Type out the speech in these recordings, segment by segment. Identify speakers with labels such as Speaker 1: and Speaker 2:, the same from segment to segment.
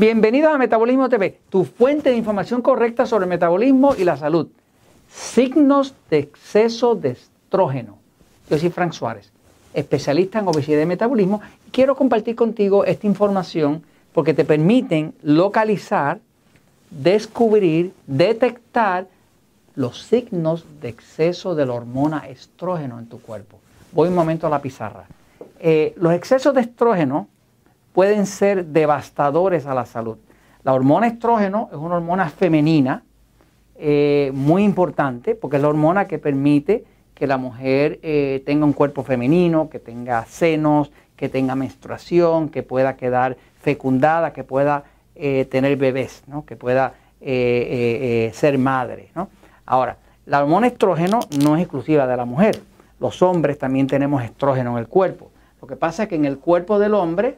Speaker 1: Bienvenidos a Metabolismo TV, tu fuente de información correcta sobre el metabolismo y la salud. Signos de exceso de estrógeno. Yo soy Frank Suárez, especialista en obesidad y metabolismo. Quiero compartir contigo esta información porque te permiten localizar, descubrir, detectar los signos de exceso de la hormona estrógeno en tu cuerpo. Voy un momento a la pizarra. Eh, los excesos de estrógeno pueden ser devastadores a la salud. La hormona estrógeno es una hormona femenina eh, muy importante porque es la hormona que permite que la mujer eh, tenga un cuerpo femenino, que tenga senos, que tenga menstruación, que pueda quedar fecundada, que pueda eh, tener bebés, que pueda ser madre. Ahora, la hormona estrógeno no es exclusiva de la mujer. Los hombres también tenemos estrógeno en el cuerpo. Lo que pasa es que en el cuerpo del hombre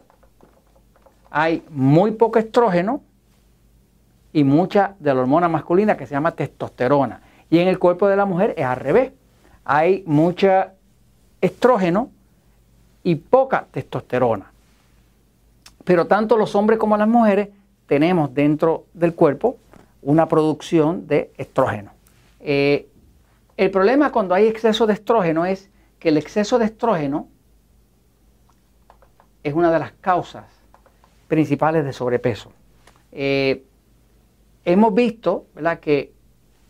Speaker 1: hay muy poco estrógeno y mucha de la hormona masculina que se llama testosterona. Y en el cuerpo de la mujer es al revés. Hay mucha estrógeno y poca testosterona. Pero tanto los hombres como las mujeres tenemos dentro del cuerpo una producción de estrógeno. Eh, el problema cuando hay exceso de estrógeno es que el exceso de estrógeno es una de las causas principales de sobrepeso. Eh, hemos visto, ¿verdad? Que,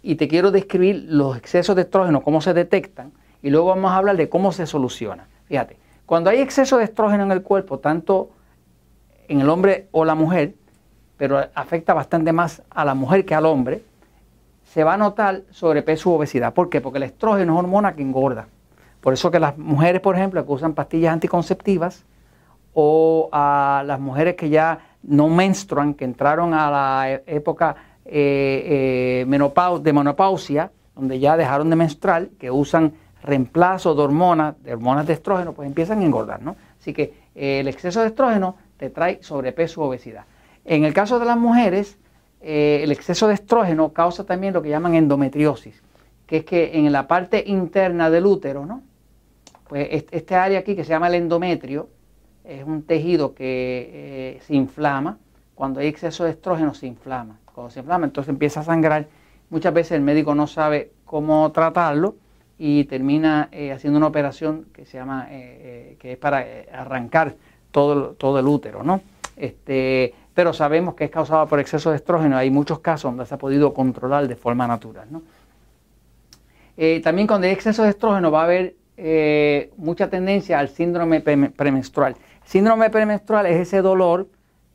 Speaker 1: y te quiero describir los excesos de estrógeno, cómo se detectan, y luego vamos a hablar de cómo se soluciona. Fíjate, cuando hay exceso de estrógeno en el cuerpo, tanto en el hombre o la mujer, pero afecta bastante más a la mujer que al hombre, se va a notar sobrepeso u obesidad. ¿Por qué? Porque el estrógeno es hormona que engorda. Por eso que las mujeres, por ejemplo, que usan pastillas anticonceptivas, o las mujeres que ya no menstruan, que entraron a la e-, época eh, eh, de menopausia, donde ya dejaron de menstruar, que usan reemplazo de hormonas, de hormonas de estrógeno, pues empiezan a engordar, ¿no? Así que eh, el exceso de estrógeno te trae sobrepeso o obesidad. En el caso de las mujeres, el exceso de estrógeno causa también lo que llaman endometriosis, que es que en la parte interna del útero, ¿no? Pues este área aquí que se llama el endometrio, es un tejido que eh, se inflama. Cuando hay exceso de estrógeno se inflama. Cuando se inflama entonces empieza a sangrar. Muchas veces el médico no sabe cómo tratarlo y termina eh, haciendo una operación que se llama, eh, que es para arrancar todo, todo el útero, ¿no? Este, pero sabemos que es causado por exceso de estrógeno. Hay muchos casos donde se ha podido controlar de forma natural, ¿no? también cuando hay exceso de estrógeno va a haber mucha tendencia al síndrome premenstrual. Síndrome premenstrual es ese dolor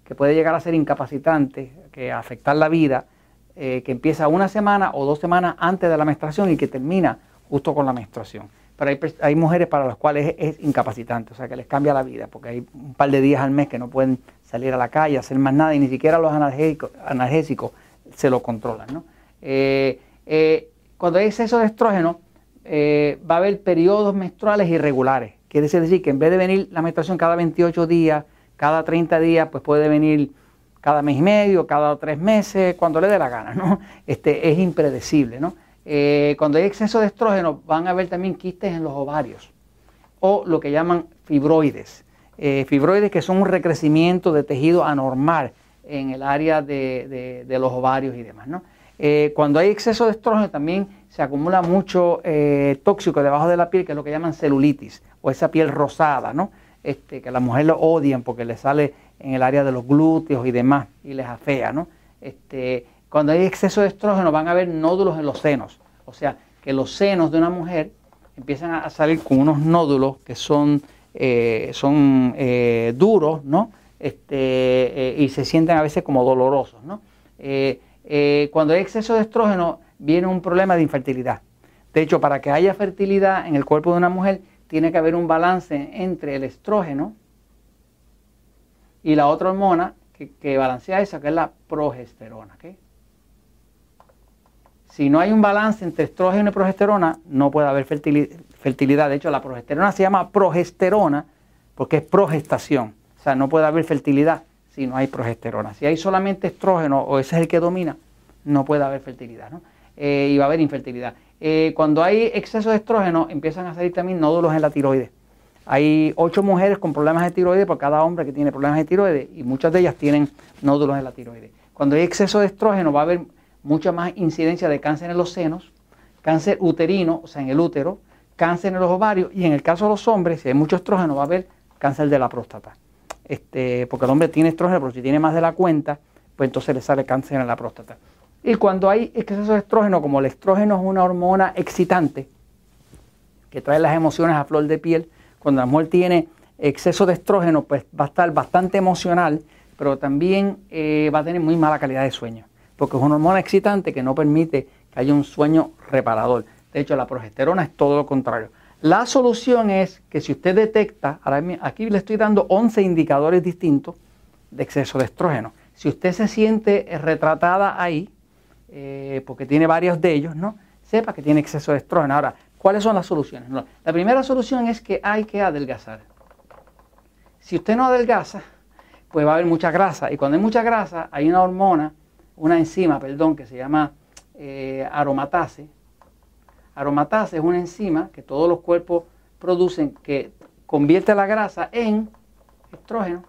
Speaker 1: que puede llegar a ser incapacitante, que afectar la vida, eh, que empieza una semana o dos semanas antes de la menstruación y que termina justo con la menstruación. Pero hay, mujeres para las cuales es, incapacitante, o sea que les cambia la vida, porque hay un par de días al mes que no pueden salir a la calle, hacer más nada y ni siquiera los analgésicos, se lo controlan. ¿no? Eh, eh, cuando hay exceso de estrógeno, va a haber periodos menstruales irregulares. Quiere decir que en vez de venir la menstruación cada 28 días, cada 30 días, pues puede venir cada mes y medio, cada tres meses, cuando le dé la gana, ¿no? Este, es impredecible, ¿no? Eh, cuando hay exceso de estrógeno van a haber también quistes en los ovarios o lo que llaman fibroides. Eh, fibroides que son un recrecimiento de tejido anormal en el área de, los ovarios y demás, ¿no? Eh, cuando hay exceso de estrógeno también se acumula mucho tóxico debajo de la piel, que es lo que llaman celulitis o esa piel rosada, ¿no? Este, que las mujeres lo odian porque le sale en el área de los glúteos y demás y les afea, ¿no? Este, cuando hay exceso de estrógeno van a haber nódulos en los senos, o sea, que los senos de una mujer empiezan a salir con unos nódulos que son, eh, son eh, duros, ¿no? Este, eh, y se sienten a veces como dolorosos, ¿no? Cuando hay exceso de estrógeno viene un problema de infertilidad. De hecho, para que haya fertilidad en el cuerpo de una mujer tiene que haber un balance entre el estrógeno y la otra hormona que, balancea esa, que es la progesterona. Si no hay un balance entre estrógeno y progesterona, no puede haber fertilidad. De hecho, la progesterona se llama progesterona porque es progestación. O sea, no puede haber fertilidad si no hay progesterona. Si hay solamente estrógeno o ese es el que domina, no puede haber fertilidad. ¿no? Eh, y va a haber infertilidad. Eh, cuando hay exceso de estrógeno, empiezan a salir también nódulos en la tiroides. Hay ocho mujeres con problemas de tiroides por cada hombre que tiene problemas de tiroides y muchas de ellas tienen nódulos en la tiroides. Cuando hay exceso de estrógeno va a haber mucha más incidencia de cáncer en los senos, cáncer uterino, o sea, en el útero, cáncer en los ovarios y en el caso de los hombres, si hay mucho estrógeno, va a haber cáncer de la próstata. Este, porque el hombre tiene estrógeno, pero si tiene más de la cuenta, pues entonces le sale cáncer en la próstata. Y cuando hay exceso de estrógeno, como el estrógeno es una hormona excitante que trae las emociones a flor de piel, cuando la mujer tiene exceso de estrógeno, pues va a estar bastante emocional, pero también eh, va a tener muy mala calidad de sueño, porque es una hormona excitante que no permite que haya un sueño reparador. De hecho, la progesterona es todo lo contrario. La solución es que si usted detecta, aquí le estoy dando 11 indicadores distintos de exceso de estrógeno. Si usted se siente retratada ahí, eh, porque tiene varios de ellos, ¿no? Sepa que tiene exceso de estrógeno. Ahora, ¿cuáles son las soluciones? la primera solución es que hay que adelgazar. Si usted no adelgaza, pues va a haber mucha grasa. Y cuando hay mucha grasa, hay una hormona, una enzima, perdón, que se llama eh, aromatase, Aromatase es una enzima que todos los cuerpos producen que convierte la grasa en estrógeno.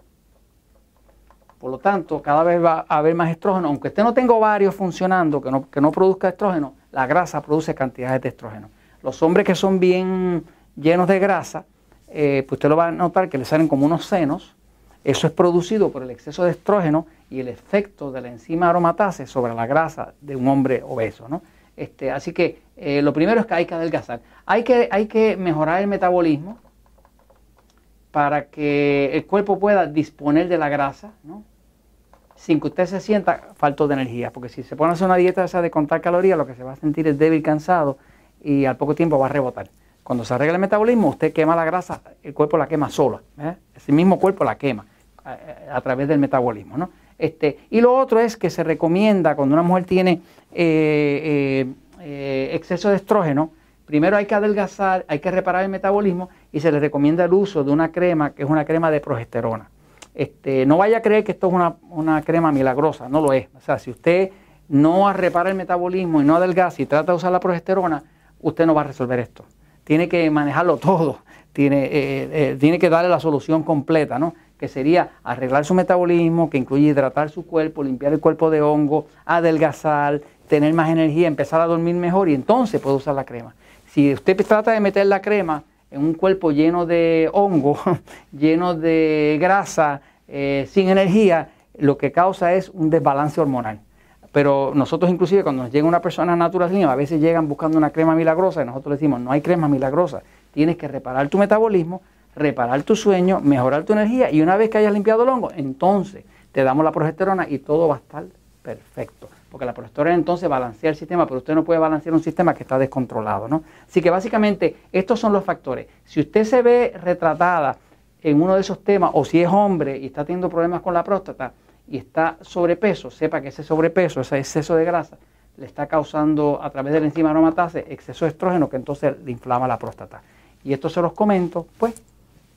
Speaker 1: Por lo tanto, cada vez va a haber más estrógeno. Aunque usted no tenga ovarios funcionando, que no, que no produzca estrógeno, la grasa produce cantidades de estrógeno. Los hombres que son bien llenos de grasa, eh, pues usted lo va a notar que le salen como unos senos. Eso es producido por el exceso de estrógeno y el efecto de la enzima aromatase sobre la grasa de un hombre obeso. ¿no? Este, así que eh, lo primero es que hay que adelgazar. Hay que, hay que mejorar el metabolismo para que el cuerpo pueda disponer de la grasa, ¿no? sin que usted se sienta falto de energía. Porque si se pone a hacer una dieta esa de contar calorías, lo que se va a sentir es débil, cansado y al poco tiempo va a rebotar. Cuando se arregla el metabolismo, usted quema la grasa, el cuerpo la quema solo. ¿eh? Ese mismo cuerpo la quema a, través del metabolismo. ¿no? Este, y lo otro es que se recomienda cuando una mujer tiene eh, eh, eh, exceso de estrógeno, primero hay que adelgazar, hay que reparar el metabolismo y se le recomienda el uso de una crema que es una crema de progesterona. Este, no vaya a creer que esto es una, una crema milagrosa, no lo es. O sea, si usted no repara el metabolismo y no adelgaza y trata de usar la progesterona, usted no va a resolver esto. Tiene que manejarlo todo, tiene, tiene que darle la solución completa, ¿no? Que sería arreglar su metabolismo, que incluye hidratar su cuerpo, limpiar el cuerpo de hongo, adelgazar, tener más energía, empezar a dormir mejor y entonces puede usar la crema. Si usted trata de meter la crema en un cuerpo lleno de hongo, lleno de grasa, eh, sin energía, lo que causa es un desbalance hormonal. Pero nosotros inclusive cuando nos llega una persona natural, a veces llegan buscando una crema milagrosa y nosotros decimos, no hay crema milagrosa, tienes que reparar tu metabolismo, reparar tu sueño, mejorar tu energía y una vez que hayas limpiado el hongo, entonces te damos la progesterona y todo va a estar perfecto. Porque la progesterona entonces balancea el sistema, pero usted no puede balancear un sistema que está descontrolado. ¿no? Así que básicamente estos son los factores. Si usted se ve retratada en uno de esos temas, o si es hombre y está teniendo problemas con la próstata y está sobrepeso, sepa que ese sobrepeso, ese exceso de grasa, le está causando a través de la enzima aromatase exceso de estrógeno que entonces le inflama la próstata. Y esto se los comento, pues,